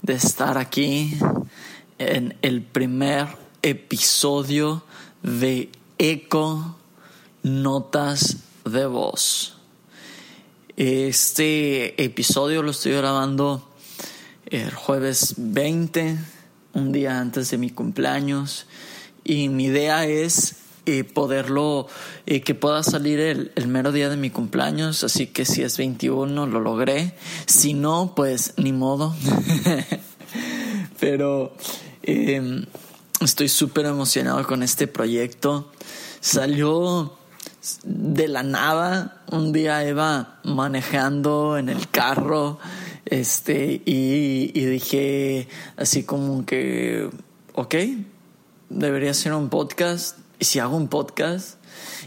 de estar aquí en el primer episodio de Eco Notas de Voz. Este episodio lo estoy grabando el jueves 20, un día antes de mi cumpleaños, y mi idea es y poderlo, y que pueda salir el, mero día de mi cumpleaños. Así que si es 21, lo logré. Si no, pues ni modo. Pero eh, estoy súper emocionado con este proyecto. Salió de la nada. Un día iba manejando en el carro. Este, y, y dije así como que, ok, debería ser un podcast ¿y si hago un podcast?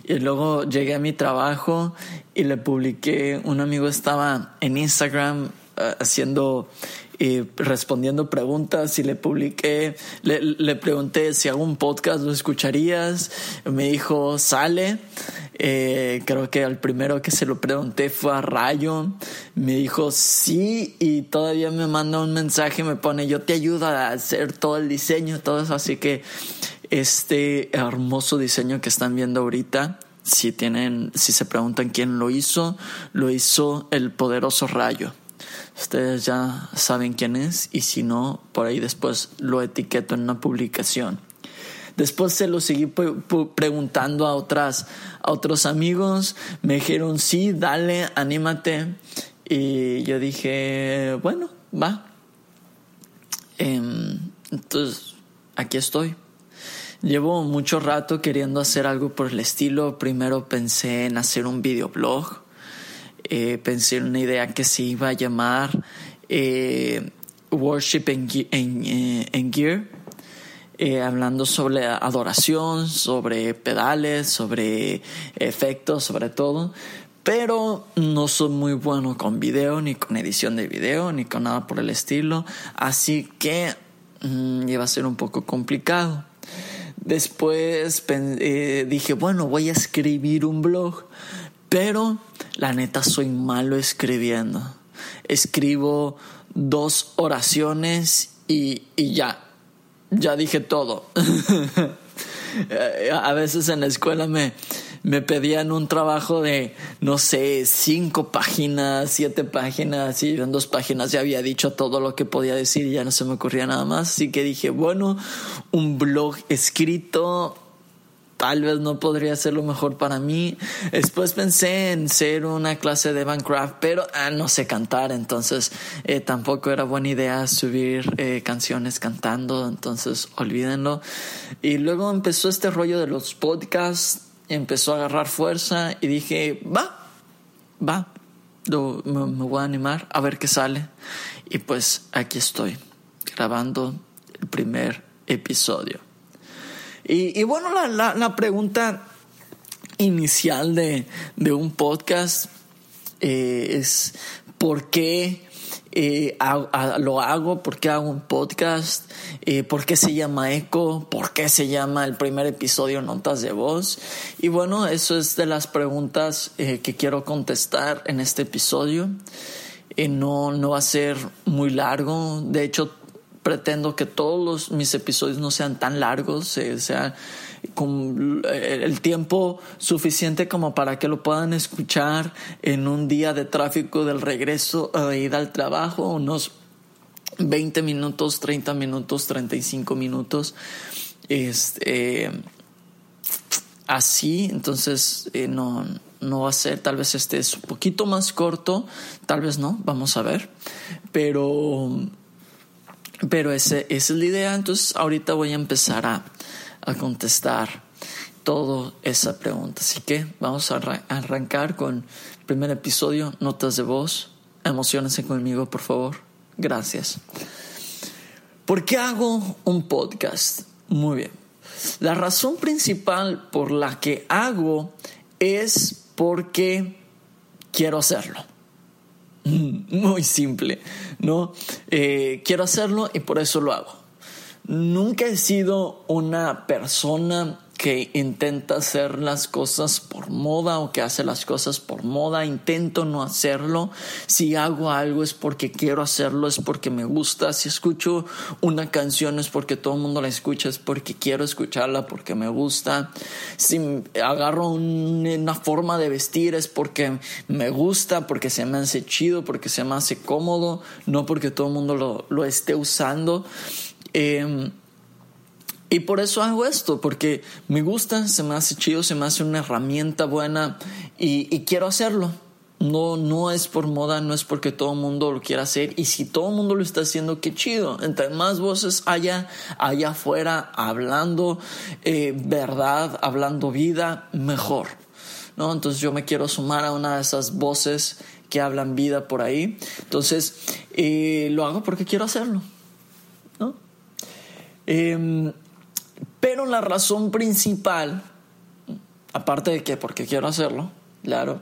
Y luego llegué a mi trabajo y le publiqué, un amigo estaba en Instagram uh, haciendo y respondiendo preguntas y le publiqué, le, le, pregunté si hago un podcast, ¿lo escucharías? Me dijo, sale. Eh, creo que al primero que se lo pregunté fue a Rayo. Me dijo, sí, y todavía me manda un mensaje, me pone, yo te ayudo a hacer todo el diseño, todo eso. Así que este hermoso diseño que están viendo ahorita, si tienen, si se preguntan quién lo hizo, lo hizo el poderoso Rayo. Ustedes ya saben quién es y si no, por ahí después lo etiqueto en una publicación. Después se lo seguí preguntando a otras, a otros amigos. Me dijeron, sí, dale, anímate. Y yo dije, bueno, va. entonces, aquí estoy. Llevo mucho rato queriendo hacer algo por el estilo. Primero pensé en hacer un videoblog. Eh, pensé en una idea que se iba a llamar eh, Worship en, en, Gear. Eh, hablando sobre adoración, sobre pedales, sobre efectos, sobre todo. Pero no soy muy bueno con video, ni con edición de video, ni con nada por el estilo. Así que mmm, iba a ser un poco complicado. Después eh, dije, bueno, voy a escribir un blog, pero la neta soy malo escribiendo. Escribo dos oraciones y, y ya, ya dije todo. a veces en la escuela me, me pedían un trabajo de, no sé, cinco páginas, siete páginas, y en dos páginas ya había dicho todo lo que podía decir y ya no se me ocurría nada más. Así que dije, bueno, un blog escrito tal vez no podría ser lo mejor para mí. Después pensé en ser una clase de Minecraft, pero ah, no sé cantar, entonces eh, tampoco era buena idea subir eh, canciones cantando, entonces olvídenlo. Y luego empezó este rollo de los podcasts empezó a agarrar fuerza y dije, va, va, me, voy a animar a ver qué sale. Y pues aquí estoy, grabando el primer episodio. Y, bueno, la, la, pregunta inicial de, de un podcast eh, es, ¿por qué eh, lo hago, por qué hago un podcast, eh, por qué se llama Eco, por qué se llama el primer episodio Notas de Voz. Y bueno, eso es de las preguntas eh, que quiero contestar en este episodio. no, no va a ser muy largo, de hecho pretendo que todos los, mis episodios no sean tan largos, sea con el tiempo suficiente como para que lo puedan escuchar en un día de tráfico del regreso a ir al trabajo, unos 20 minutos, 30 minutos, 35 minutos. Este, así, entonces eh, no, no va a ser, tal vez este es un poquito más corto, tal vez no, vamos a ver, pero, pero ese, esa es la idea, entonces ahorita voy a empezar a, a contestar toda esa pregunta. Así que vamos a arrancar con el primer episodio, notas de voz. Emocionense conmigo, por favor. Gracias. ¿Por qué hago un podcast? Muy bien. La razón principal por la que hago es porque quiero hacerlo. Muy simple, ¿no? Eh, quiero hacerlo y por eso lo hago. Nunca he sido una persona que intenta hacer las cosas por moda o que hace las cosas por moda. Intento no hacerlo. Si hago algo es porque quiero hacerlo, es porque me gusta. Si escucho una canción es porque todo el mundo la escucha, es porque quiero escucharla, porque me gusta. Si agarro una forma de vestir es porque me gusta, porque se me hace chido, porque se me hace cómodo, no porque todo el mundo lo, lo esté usando. Eh, y por eso hago esto, porque me gusta, se me hace chido, se me hace una herramienta buena y, quiero hacerlo. No, no es por moda, no es porque todo el mundo lo quiera hacer. Y si todo el mundo lo está haciendo, qué chido. Entre más voces haya allá afuera hablando eh, verdad, hablando vida, mejor. ¿no? Entonces yo me quiero sumar a una de esas voces que hablan vida por ahí. Entonces eh, lo hago porque quiero hacerlo. Em, pero la razón principal, aparte de que porque quiero hacerlo, claro,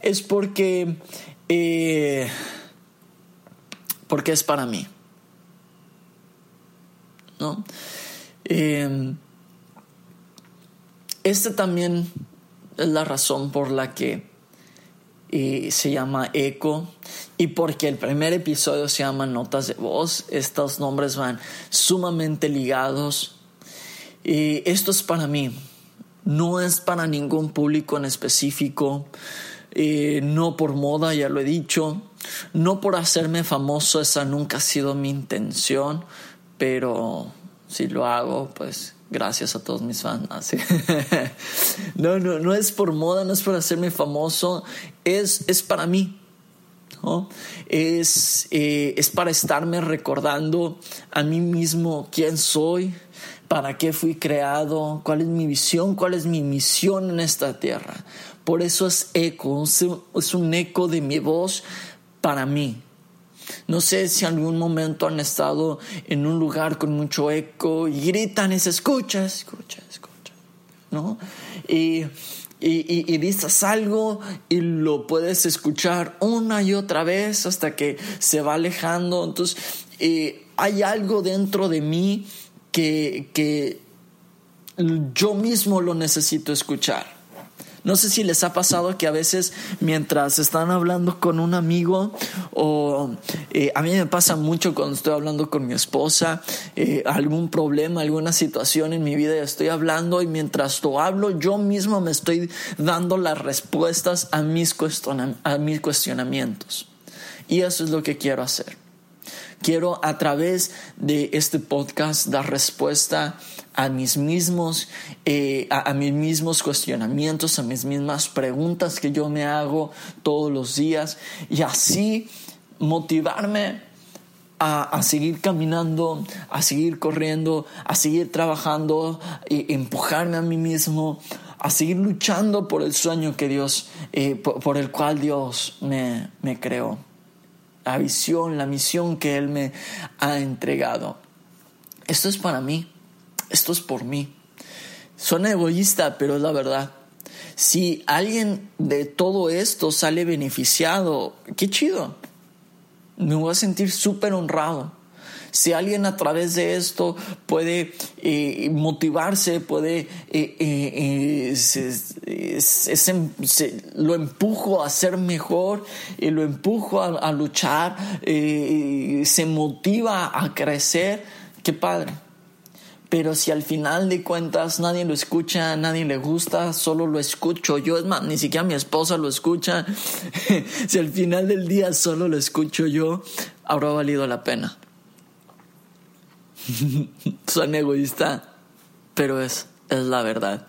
es porque, eh, porque es para mí. ¿No? Eh, esta también es la razón por la que eh, se llama Eco. Y porque el primer episodio se llama Notas de Voz. Estos nombres van sumamente ligados. Y esto es para mí, no es para ningún público en específico, eh, no por moda, ya lo he dicho, no por hacerme famoso, esa nunca ha sido mi intención, pero si lo hago, pues gracias a todos mis fans. no, no, no es por moda, no es por hacerme famoso, es, es para mí. Es, eh, es para estarme recordando a mí mismo quién soy, para qué fui creado, cuál es mi visión, cuál es mi misión en esta tierra. Por eso es eco, es un eco de mi voz para mí. No sé si algún momento han estado en un lugar con mucho eco y gritan y se escucha, escucha, escucha, ¿no? Y, y, dices algo y lo puedes escuchar una y otra vez hasta que se va alejando. Entonces, eh, hay algo dentro de mí que, yo mismo lo necesito escuchar. No sé si les ha pasado que a veces mientras están hablando con un amigo o eh, a mí me pasa mucho cuando estoy hablando con mi esposa, eh, algún problema, alguna situación en mi vida y estoy hablando y mientras lo hablo yo mismo me estoy dando las respuestas a mis, a mis cuestionamientos. Y eso es lo que quiero hacer. Quiero a través de este podcast dar respuesta a mis mismos, eh, a, mis mismos cuestionamientos, a mis mismas preguntas que yo me hago todos los días y así motivarme a, seguir caminando, a seguir corriendo, a seguir trabajando, y empujarme a mí mismo, a seguir luchando por el sueño que Dios, eh, por, el cual Dios me creó la visión, la misión que Él me ha entregado. Esto es para mí, esto es por mí. Suena egoísta, pero es la verdad. Si alguien de todo esto sale beneficiado, qué chido. Me voy a sentir súper honrado si alguien a través de esto puede eh, motivarse, puede, eh, eh, lo empujo a ser mejor, lo empujo a, luchar, se motiva a crecer, qué padre. Pero si al final de cuentas nadie lo escucha, nadie le gusta, solo lo escucho yo, es más, ni siquiera mi esposa lo escucha, si al final del día solo lo escucho yo, habrá valido la pena. Suena egoísta, pero es, es la verdad.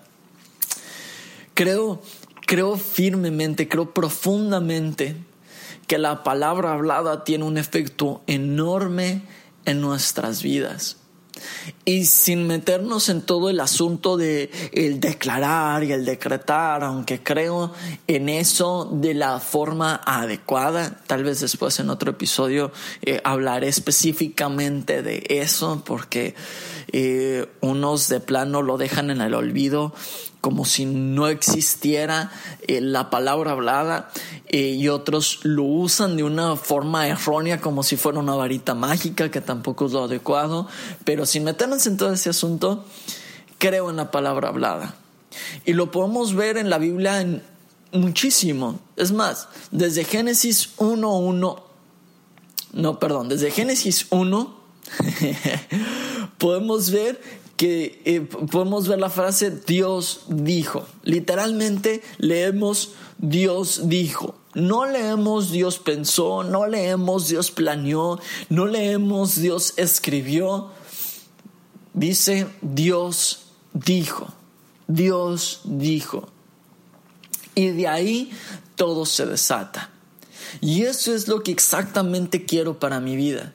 Creo, creo firmemente, creo profundamente que la palabra hablada tiene un efecto enorme en nuestras vidas. Y sin meternos en todo el asunto de el declarar y el decretar, aunque creo en eso de la forma adecuada, tal vez después en otro episodio eh, hablaré específicamente de eso, porque eh, unos de plano lo dejan en el olvido como si no existiera eh, la palabra hablada eh, y otros lo usan de una forma errónea como si fuera una varita mágica que tampoco es lo adecuado pero sin meternos en todo ese asunto creo en la palabra hablada. Y lo podemos ver en la Biblia en muchísimo. Es más, desde Génesis 1.1, no, perdón, desde Génesis 1, podemos ver que eh, podemos ver la frase Dios dijo. Literalmente leemos Dios dijo. No leemos Dios pensó, no leemos Dios planeó, no leemos Dios escribió. Dice Dios dijo. Dios dijo. Y de ahí todo se desata. Y eso es lo que exactamente quiero para mi vida.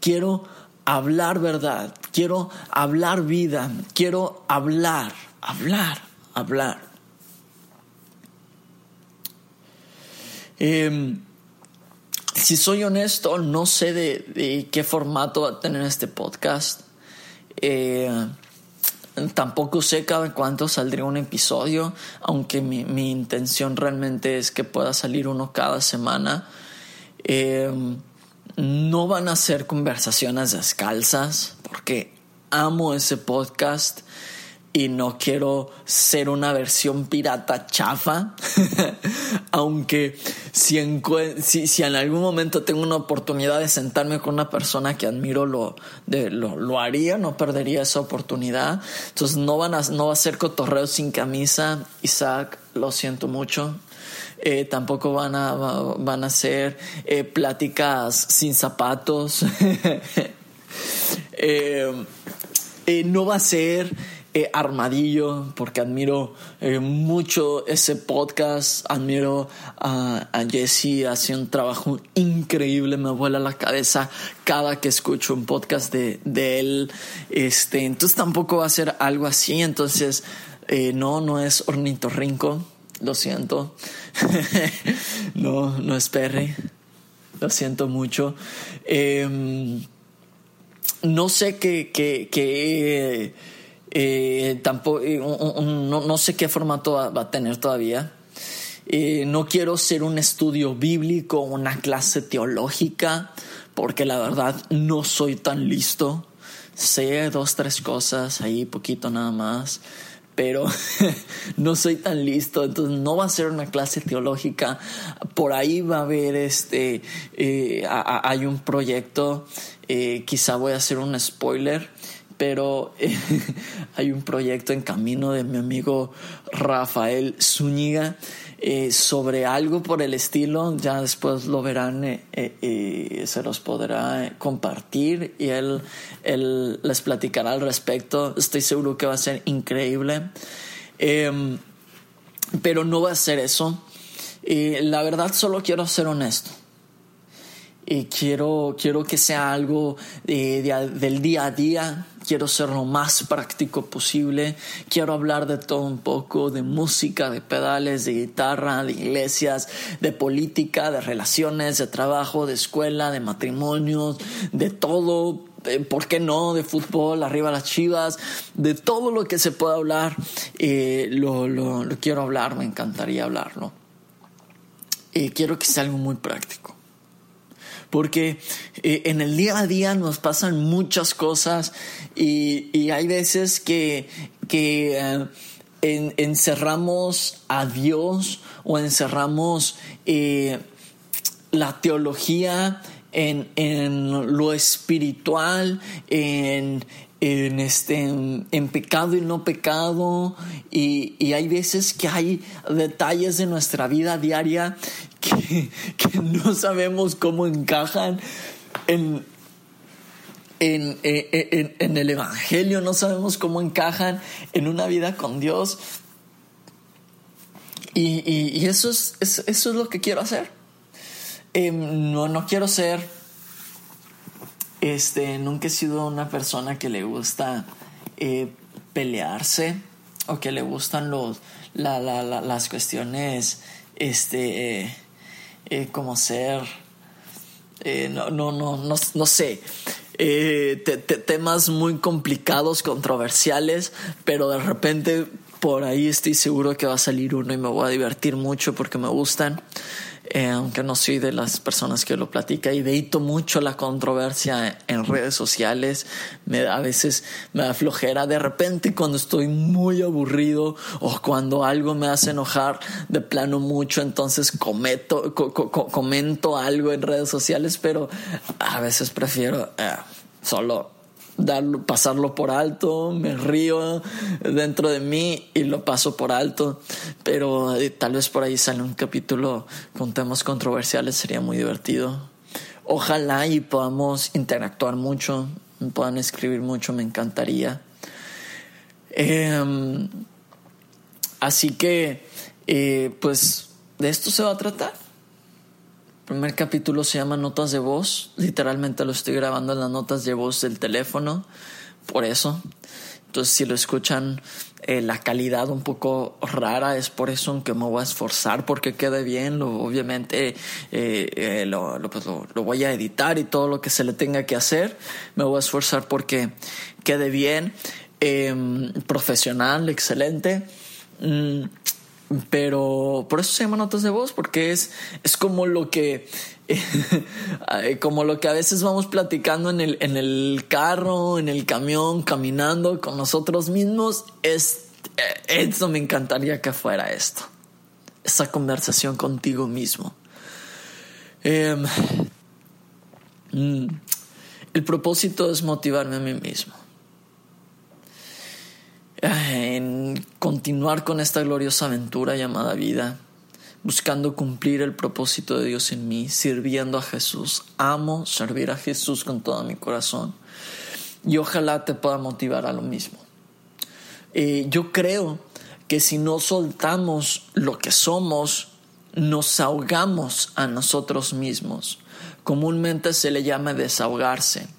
Quiero hablar verdad, quiero hablar vida, quiero hablar, hablar, hablar. Em, si soy honesto, no sé de, qué formato va a tener este podcast. Eh, Tampoco sé cada cuánto saldría un episodio, aunque mi, mi intención realmente es que pueda salir uno cada semana. Eh, no van a ser conversaciones descalzas, porque amo ese podcast y no quiero ser una versión pirata chafa, aunque si en, si, en, algún momento tengo una oportunidad de sentarme con una persona que admiro, lo, de, lo, haría, no perdería esa oportunidad. Entonces no, van a, no va a ser cotorreo sin camisa, Isaac, lo siento mucho. Eh, tampoco van a, van a ser eh, pláticas sin zapatos. Eh, no va a ser Armadillo, porque admiro mucho ese podcast, admiro a, Jesse, hace un trabajo increíble, me vuela la cabeza cada que escucho un podcast de, él, este, entonces tampoco va a ser algo así, entonces no, no es ornitorrinco, lo siento, no, no es lo siento mucho. Em, no sé qué, qué eh, tampoco, eh, no, sé qué formato va, a tener todavía. Eh, no quiero ser un estudio bíblico, una clase teológica, porque la verdad no soy tan listo. Sé dos, tres cosas, ahí poquito nada más, pero no soy tan listo, entonces no va a ser una clase teológica. Por ahí va a haber este, hay un proyecto, quizá voy a hacer un spoiler pero eh, hay un proyecto en camino de mi amigo Rafael Zúñiga eh, sobre algo por el estilo, ya después lo verán y eh, se los podrá compartir y él, él les platicará al respecto, estoy seguro que va a ser increíble, em, pero no va a ser eso, la verdad solo quiero ser honesto. Y quiero, quiero que sea algo del día a día, quiero ser lo más práctico posible, quiero hablar de todo un poco, de música, de pedales, de guitarra, de iglesias, de política, de relaciones, de trabajo, de escuela, de matrimonios, de todo, ¿por qué no? De fútbol, arriba las chivas, de todo lo que se pueda hablar, eh, lo, quiero hablar, me encantaría hablarlo. Y quiero que sea algo muy práctico porque eh, en el día a día nos pasan muchas cosas y, hay veces que, que eh, encerramos a Dios o encerramos eh, la teología en, en, lo espiritual, en, en, este, en pecado y no pecado. Y, y, hay veces que hay detalles de nuestra vida diaria que, que no sabemos cómo encajan en, en, en, en, el Evangelio, no sabemos cómo encajan en una vida con Dios. Y, y, eso, es, eso es lo que quiero hacer. Em, no, no quiero ser este, nunca he sido una persona que le gusta eh, pelearse o que le gustan los, las cuestiones, este, eh, eh, como ser, no, no, no, no, sé, temas muy complicados, controversiales, pero de repente por ahí estoy seguro que va a salir uno y me voy a divertir mucho porque me gustan. Eh, aunque no soy de las personas que lo platica y veito mucho la controversia en redes sociales, me a veces me da flojera. De repente cuando estoy muy aburrido o cuando algo me hace enojar de plano mucho, entonces cometo, comento algo en redes sociales, pero a veces prefiero eh, solo darlo, pasarlo por alto, me río dentro de mí y lo paso por alto, pero eh, tal vez por ahí sale un capítulo con temas controversiales, sería muy divertido. Ojalá y podamos interactuar mucho, puedan escribir mucho, me encantaría. Em, así que, eh, pues, de esto se va a tratar primer capítulo se llama Notas de voz. Literalmente lo estoy grabando en las notas de voz del teléfono. Por eso. Entonces, si lo escuchan, eh, la calidad un poco rara es por eso que me voy a esforzar porque quede bien. Lo, obviamente eh, eh, pues lo, lo, voy a editar y todo lo que se le tenga que hacer. Me voy a esforzar porque quede bien, em, profesional, excelente. Mm, pero por eso se llama notas de voz, porque es, es como lo que como lo que a veces vamos platicando en el, en el carro, en el camión, caminando con nosotros mismos. Es, eh, eso me encantaría que fuera esto. Esa conversación contigo mismo. Em, mm, el propósito es motivarme a mí mismo en continuar con esta gloriosa aventura llamada vida, buscando cumplir el propósito de Dios en mí, sirviendo a Jesús. Amo servir a Jesús con todo mi corazón y ojalá te pueda motivar a lo mismo. Eh, yo creo que si no soltamos lo que somos, nos ahogamos a nosotros mismos. Comúnmente se le llama desahogarse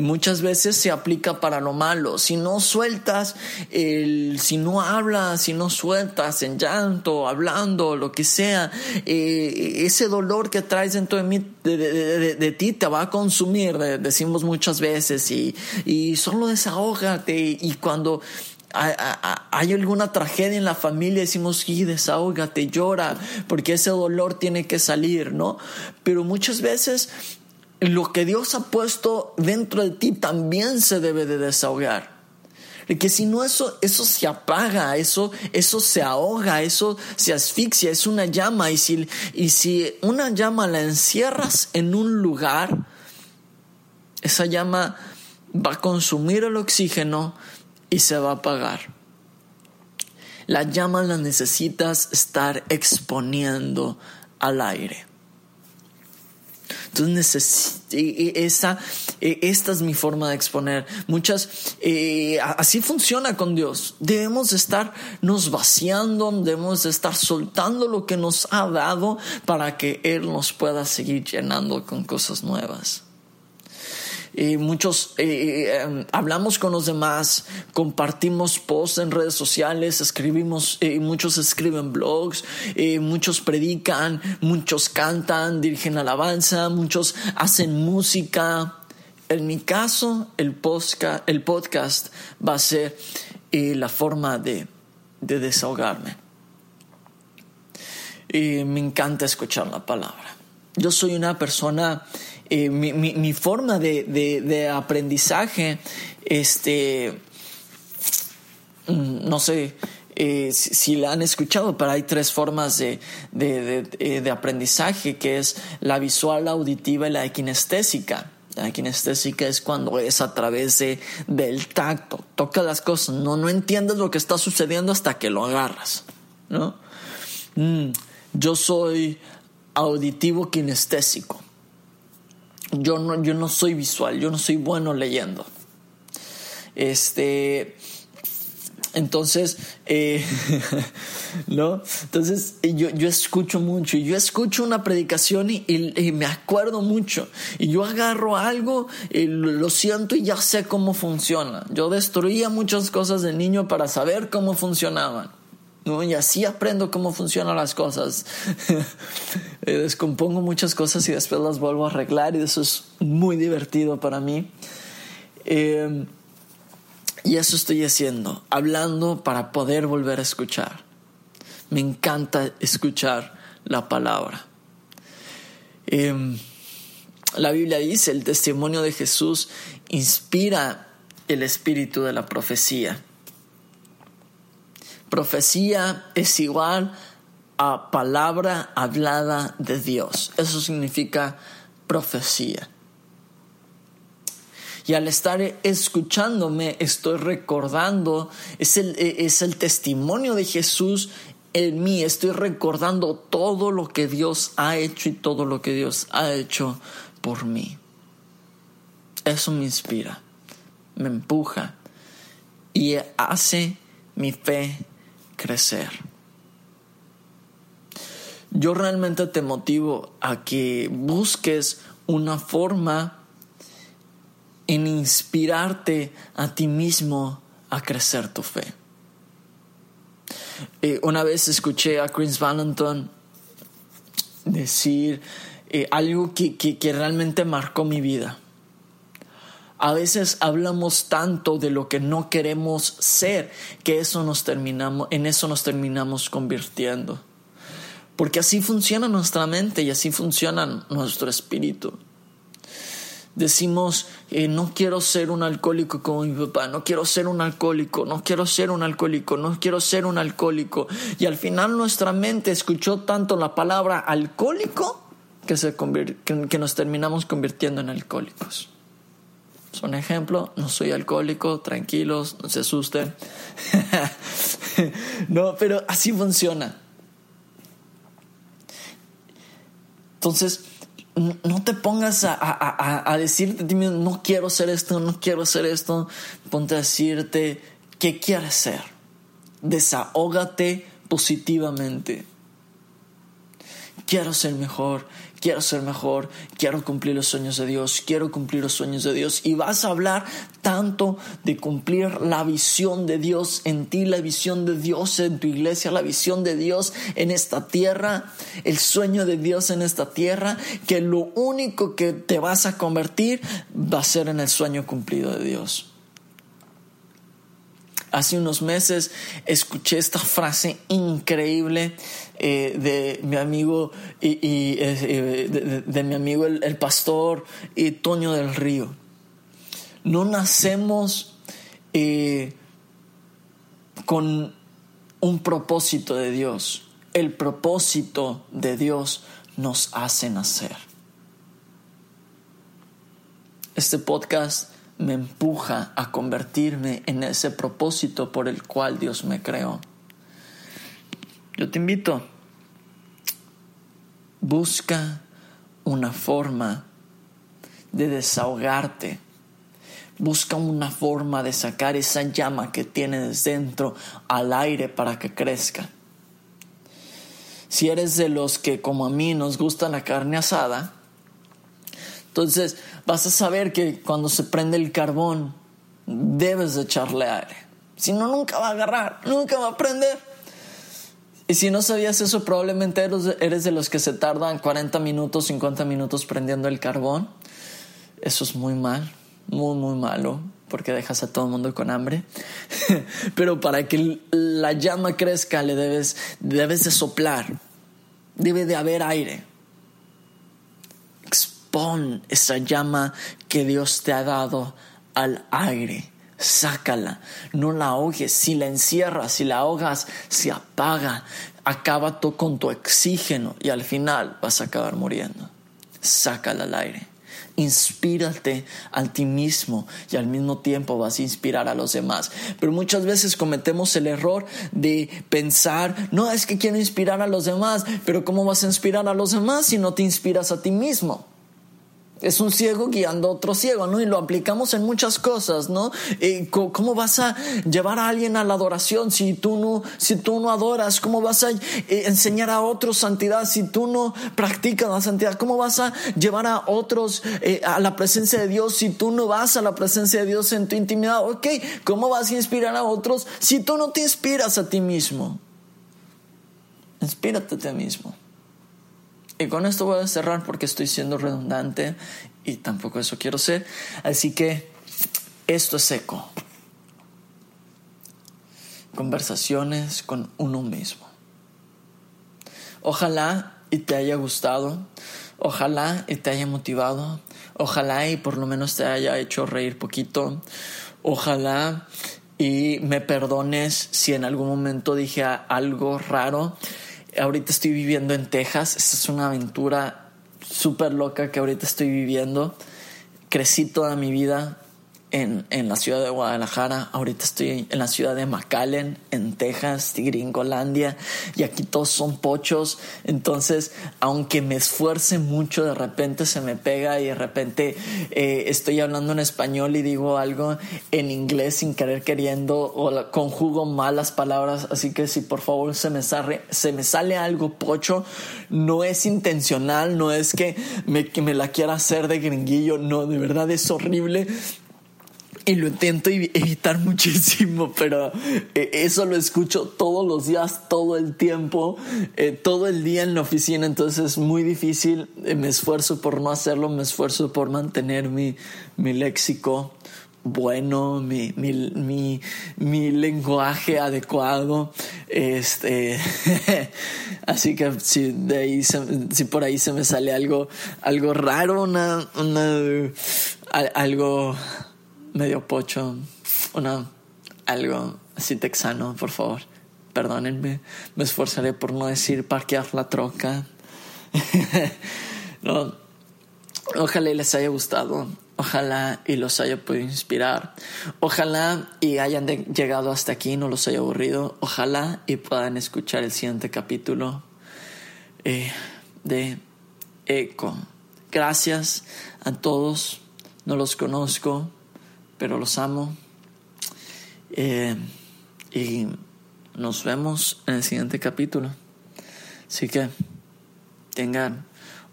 muchas veces se aplica para lo malo. Si no sueltas, el, si no hablas, si no sueltas en llanto, hablando, lo que sea, eh, ese dolor que traes dentro de, mí, de, ti te va a consumir, decimos muchas veces, y, y solo desahógate. Y cuando hay alguna tragedia en la familia, decimos, sí, desahógate, llora, porque ese dolor tiene que salir, ¿no? Pero muchas veces lo que Dios ha puesto dentro de ti también se debe de desahogar. Que si no eso, eso se apaga, eso, eso se ahoga, eso se asfixia, es una llama. Y si, y si una llama la encierras en un lugar, esa llama va a consumir el oxígeno y se va a apagar. La llama la necesitas estar exponiendo al aire. Entonces, esa, esta es mi forma de exponer. Muchas, eh, así funciona con Dios. Debemos estarnos vaciando, debemos estar soltando lo que nos ha dado para que Él nos pueda seguir llenando con cosas nuevas muchos eh, eh, em, hablamos con los demás, compartimos posts en redes sociales, escribimos, eh, muchos escriben blogs, muchos predican, muchos cantan, dirigen alabanza, muchos hacen música. En mi caso, el podcast, el podcast va a ser la forma de, de desahogarme. Y me encanta escuchar la palabra. Yo soy una persona eh, mi, mi, forma de, de, aprendizaje, este, mm, no sé eh, si, la han escuchado, pero hay tres formas de, eh, de, aprendizaje, que es la visual, la auditiva y la kinestésica. La kinestésica es cuando es a través de, del tacto, toca las cosas, no, no entiendes lo que está sucediendo hasta que lo agarras, ¿no? Mm, yo soy auditivo kinestésico yo no, yo no soy visual, yo no soy bueno leyendo. Este, entonces, eh, ¿no? Entonces, yo, yo escucho mucho, y yo escucho una predicación y, me acuerdo mucho, y yo agarro algo, y lo siento y ya sé cómo funciona. Yo destruía muchas cosas de niño para saber cómo funcionaban. ¿No? Y así aprendo cómo funcionan las cosas. Eh, descompongo muchas cosas y después las vuelvo a arreglar y eso es muy divertido para mí. Eh, y eso estoy haciendo, hablando para poder volver a escuchar. Me encanta escuchar la palabra. Em, la Biblia dice, el testimonio de Jesús inspira el espíritu de la profecía. Profecía es igual a palabra hablada de Dios. Eso significa profecía. Y al estar escuchándome, estoy recordando, es el, es el testimonio de Jesús en mí, estoy recordando todo lo que Dios ha hecho y todo lo que Dios ha hecho por mí. Eso me inspira, me empuja y hace mi fe crecer. Yo realmente te motivo a que busques una forma en inspirarte a ti mismo a crecer tu fe. Eh, una vez escuché a Chris Valentin decir eh, algo que, que realmente marcó mi vida. A veces hablamos tanto de lo que no queremos ser que eso nos terminamos, en eso nos terminamos convirtiendo. Porque así funciona nuestra mente y así funciona nuestro espíritu. Decimos, eh, no quiero ser un alcohólico como mi papá, no quiero ser un alcohólico, no quiero ser un alcohólico, no quiero ser un alcohólico. Y al final nuestra mente escuchó tanto la palabra alcohólico que, se que nos terminamos convirtiendo en alcohólicos. Son ejemplo, no soy alcohólico, tranquilos, no se asusten. no, pero así funciona. Entonces, no te pongas a, a, a, decirte no quiero hacer esto, no quiero hacer esto. Ponte a decirte qué quieres ser. Desahógate positivamente. Quiero ser mejor, quiero ser mejor, quiero cumplir los sueños de Dios, quiero cumplir los sueños de Dios. Y vas a hablar tanto de cumplir la visión de Dios en ti, la visión de Dios en tu iglesia, la visión de Dios en esta tierra, el sueño de Dios en esta tierra, que lo único que te vas a convertir va a ser en el sueño cumplido de Dios. Hace unos meses escuché esta frase increíble eh, de mi amigo y, eh, de, mi amigo el, pastor y Toño del Río. No nacemos eh, con un propósito de Dios. El propósito de Dios nos hace nacer. Este podcast me empuja a convertirme en ese propósito por el cual Dios me creó. Yo te invito, busca una forma de desahogarte. Busca una forma de sacar esa llama que tienes dentro al aire para que crezca. Si eres de los que como a mí nos gusta la carne asada, entonces vas a saber que cuando se prende el carbón debes de echarle aire. Si no, nunca va a agarrar, nunca va a prender. Y si no sabías eso, probablemente eres de los que se tardan 40 minutos, 50 minutos prendiendo el carbón. Eso es muy mal, muy, muy malo, porque dejas a todo el mundo con hambre. Pero para que la llama crezca, le debes, debes de soplar. Debe de haber aire pon esa llama que Dios te ha dado al aire. Sácala, no la ahogues. Si la encierras, si la ahogas, se apaga. Acaba tú con tu oxígeno y al final vas a acabar muriendo. Sácala al aire. Inspírate a ti mismo y al mismo tiempo vas a inspirar a los demás. Pero muchas veces cometemos el error de pensar, no es que quiero inspirar a los demás, pero ¿cómo vas a inspirar a los demás si no te inspiras a ti mismo? Es un ciego guiando a otro ciego, ¿no? Y lo aplicamos en muchas cosas, ¿no? ¿Cómo vas a llevar a alguien a la adoración si tú no, si tú no adoras? ¿Cómo vas a eh, enseñar a otros santidad si tú no practicas la santidad? ¿Cómo vas a llevar a otros eh, a la presencia de Dios si tú no vas a la presencia de Dios en tu intimidad? Ok, ¿cómo vas a inspirar a otros si tú no te inspiras a ti mismo? Inspírate a ti mismo. Y con esto voy a cerrar porque estoy siendo redundante y tampoco eso quiero ser. Así que esto es seco. Conversaciones con uno mismo. Ojalá y te haya gustado. Ojalá y te haya motivado. Ojalá y por lo menos te haya hecho reír poquito. Ojalá y me perdones si en algún momento dije algo raro. Ahorita estoy viviendo en Texas. Esta es una aventura súper loca que ahorita estoy viviendo. Crecí toda mi vida en, en, la ciudad de Guadalajara, ahorita estoy en la ciudad de McAllen, en Texas, Gringolandia, y aquí todos son pochos, entonces aunque me esfuerce mucho, de repente se me pega y de repente eh, estoy hablando en español y digo algo en inglés sin querer queriendo o conjugo malas palabras, así que si por favor se me sale, se me sale algo pocho, no es intencional, no es que me, que me la quiera hacer de gringuillo, no, de verdad es horrible y lo intento evitar muchísimo, pero eh, eso lo escucho todos los días, todo el tiempo, eh, todo el día en la oficina, entonces es muy difícil. Eh, me esfuerzo por no hacerlo, me esfuerzo por mantener mi, mi léxico bueno, mi, mi, mi, mi, lenguaje adecuado. Este, así que si de ahí si por ahí se me sale algo, algo raro, una, una algo medio pocho, una, algo así texano, por favor. Perdónenme, me esforzaré por no decir parquear la troca. no, ojalá y les haya gustado, ojalá y los haya podido inspirar, ojalá y hayan llegado hasta aquí, no los haya aburrido, ojalá y puedan escuchar el siguiente capítulo eh, de Eco. Gracias a todos, no los conozco pero los amo. Eh, y nos vemos en el siguiente capítulo. Así que tengan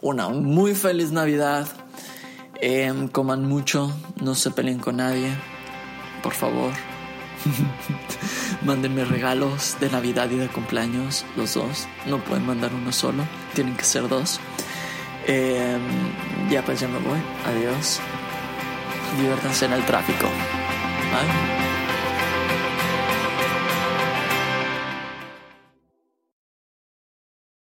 una muy feliz Navidad. Eh, coman mucho, no se peleen con nadie, por favor. Mándenme regalos de Navidad y de cumpleaños, los dos. No pueden mandar uno solo, tienen que ser dos. Eh, ya pues ya me voy. Adiós diviértanse en el tráfico. ¿Vale?